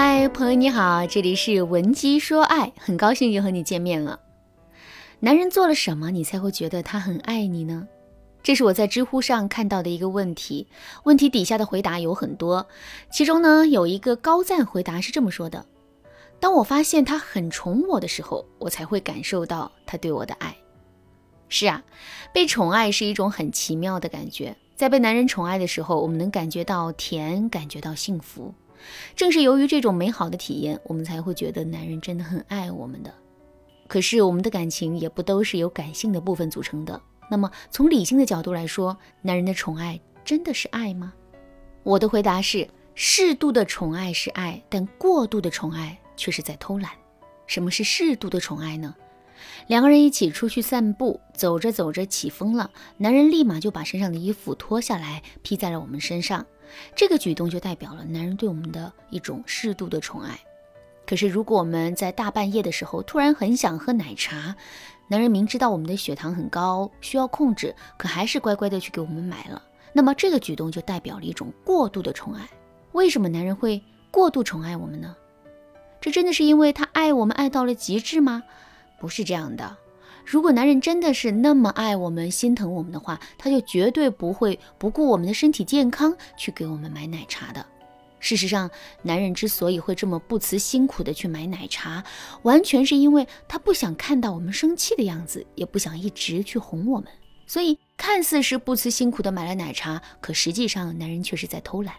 嗨，朋友你好，这里是文姬说爱，很高兴又和你见面了。男人做了什么，你才会觉得他很爱你呢？这是我在知乎上看到的一个问题，问题底下的回答有很多，其中呢有一个高赞回答是这么说的：当我发现他很宠我的时候，我才会感受到他对我的爱。是啊，被宠爱是一种很奇妙的感觉，在被男人宠爱的时候，我们能感觉到甜，感觉到幸福。正是由于这种美好的体验，我们才会觉得男人真的很爱我们的。可是我们的感情也不都是由感性的部分组成的。那么从理性的角度来说，男人的宠爱真的是爱吗？我的回答是：适度的宠爱是爱，但过度的宠爱却是在偷懒。什么是适度的宠爱呢？两个人一起出去散步，走着走着起风了，男人立马就把身上的衣服脱下来披在了我们身上。这个举动就代表了男人对我们的一种适度的宠爱。可是，如果我们在大半夜的时候突然很想喝奶茶，男人明知道我们的血糖很高，需要控制，可还是乖乖的去给我们买了，那么这个举动就代表了一种过度的宠爱。为什么男人会过度宠爱我们呢？这真的是因为他爱我们爱到了极致吗？不是这样的。如果男人真的是那么爱我们、心疼我们的话，他就绝对不会不顾我们的身体健康去给我们买奶茶的。事实上，男人之所以会这么不辞辛苦的去买奶茶，完全是因为他不想看到我们生气的样子，也不想一直去哄我们。所以，看似是不辞辛苦的买了奶茶，可实际上男人却是在偷懒。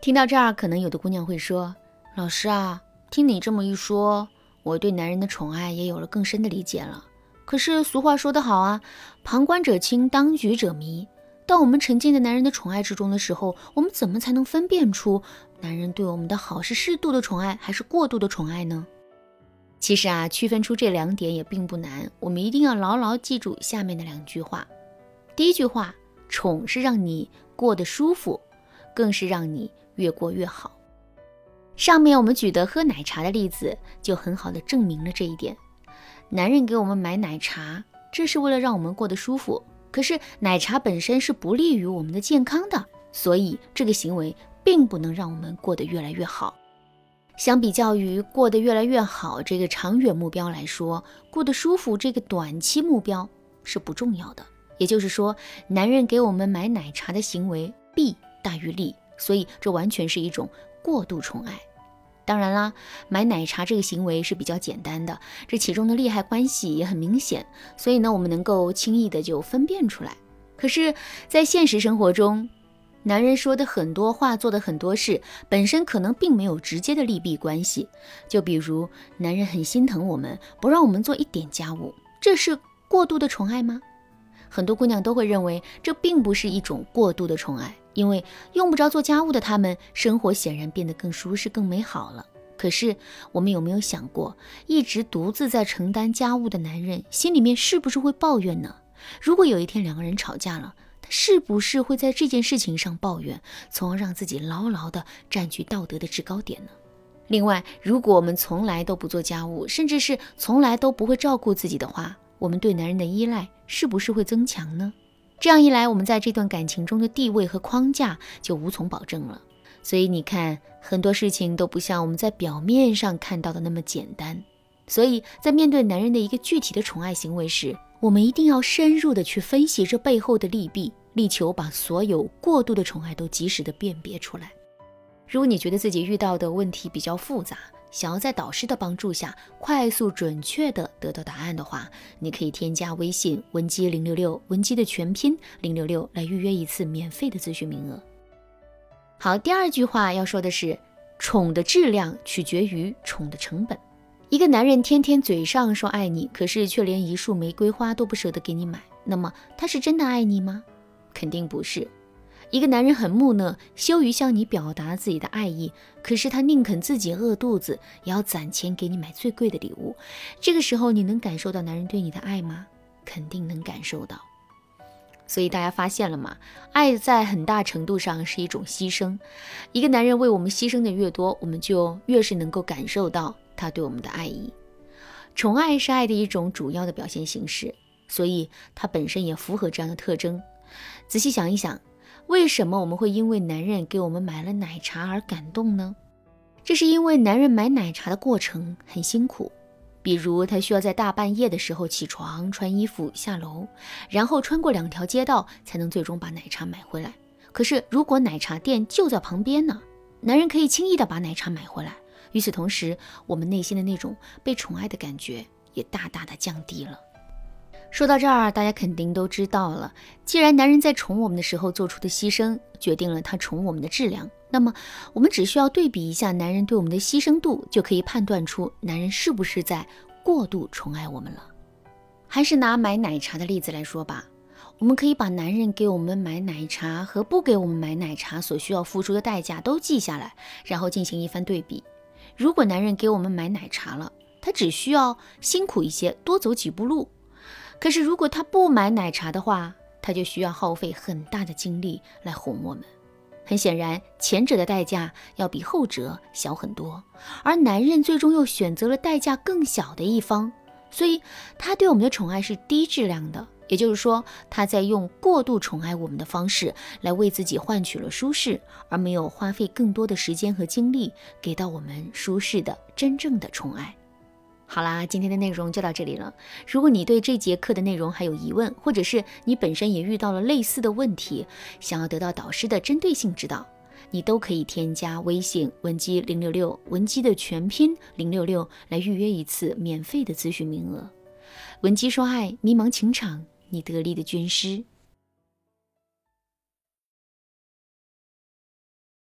听到这儿，可能有的姑娘会说：“老师啊，听你这么一说，我对男人的宠爱也有了更深的理解了。”可是俗话说得好啊，旁观者清，当局者迷。当我们沉浸在男人的宠爱之中的时候，我们怎么才能分辨出男人对我们的好是适度的宠爱还是过度的宠爱呢？其实啊，区分出这两点也并不难。我们一定要牢牢记住下面的两句话。第一句话，宠是让你过得舒服，更是让你越过越好。上面我们举的喝奶茶的例子，就很好的证明了这一点。男人给我们买奶茶，这是为了让我们过得舒服。可是奶茶本身是不利于我们的健康的，所以这个行为并不能让我们过得越来越好。相比较于过得越来越好这个长远目标来说，过得舒服这个短期目标是不重要的。也就是说，男人给我们买奶茶的行为弊大于利，所以这完全是一种过度宠爱。当然啦，买奶茶这个行为是比较简单的，这其中的利害关系也很明显，所以呢，我们能够轻易的就分辨出来。可是，在现实生活中，男人说的很多话，做的很多事，本身可能并没有直接的利弊关系。就比如，男人很心疼我们，不让我们做一点家务，这是过度的宠爱吗？很多姑娘都会认为，这并不是一种过度的宠爱。因为用不着做家务的他们，生活显然变得更舒适、更美好了。可是，我们有没有想过，一直独自在承担家务的男人，心里面是不是会抱怨呢？如果有一天两个人吵架了，他是不是会在这件事情上抱怨，从而让自己牢牢地占据道德的制高点呢？另外，如果我们从来都不做家务，甚至是从来都不会照顾自己的话，我们对男人的依赖是不是会增强呢？这样一来，我们在这段感情中的地位和框架就无从保证了。所以你看，很多事情都不像我们在表面上看到的那么简单。所以在面对男人的一个具体的宠爱行为时，我们一定要深入的去分析这背后的利弊，力求把所有过度的宠爱都及时的辨别出来。如果你觉得自己遇到的问题比较复杂，想要在导师的帮助下快速准确的得到答案的话，你可以添加微信文姬零六六，文姬的全拼零六六来预约一次免费的咨询名额。好，第二句话要说的是，宠的质量取决于宠的成本。一个男人天天嘴上说爱你，可是却连一束玫瑰花都不舍得给你买，那么他是真的爱你吗？肯定不是。一个男人很木讷，羞于向你表达自己的爱意，可是他宁肯自己饿肚子，也要攒钱给你买最贵的礼物。这个时候，你能感受到男人对你的爱吗？肯定能感受到。所以大家发现了吗？爱在很大程度上是一种牺牲。一个男人为我们牺牲的越多，我们就越是能够感受到他对我们的爱意。宠爱是爱的一种主要的表现形式，所以它本身也符合这样的特征。仔细想一想。为什么我们会因为男人给我们买了奶茶而感动呢？这是因为男人买奶茶的过程很辛苦，比如他需要在大半夜的时候起床、穿衣服、下楼，然后穿过两条街道才能最终把奶茶买回来。可是如果奶茶店就在旁边呢，男人可以轻易的把奶茶买回来。与此同时，我们内心的那种被宠爱的感觉也大大的降低了。说到这儿，大家肯定都知道了。既然男人在宠我们的时候做出的牺牲，决定了他宠我们的质量，那么我们只需要对比一下男人对我们的牺牲度，就可以判断出男人是不是在过度宠爱我们了。还是拿买奶茶的例子来说吧，我们可以把男人给我们买奶茶和不给我们买奶茶所需要付出的代价都记下来，然后进行一番对比。如果男人给我们买奶茶了，他只需要辛苦一些，多走几步路。可是，如果他不买奶茶的话，他就需要耗费很大的精力来哄我们。很显然，前者的代价要比后者小很多，而男人最终又选择了代价更小的一方，所以他对我们的宠爱是低质量的。也就是说，他在用过度宠爱我们的方式来为自己换取了舒适，而没有花费更多的时间和精力给到我们舒适的真正的宠爱。好啦，今天的内容就到这里了。如果你对这节课的内容还有疑问，或者是你本身也遇到了类似的问题，想要得到导师的针对性指导，你都可以添加微信文姬零六六，文姬的全拼零六六，来预约一次免费的咨询名额。文姬说爱，迷茫情场，你得力的军师。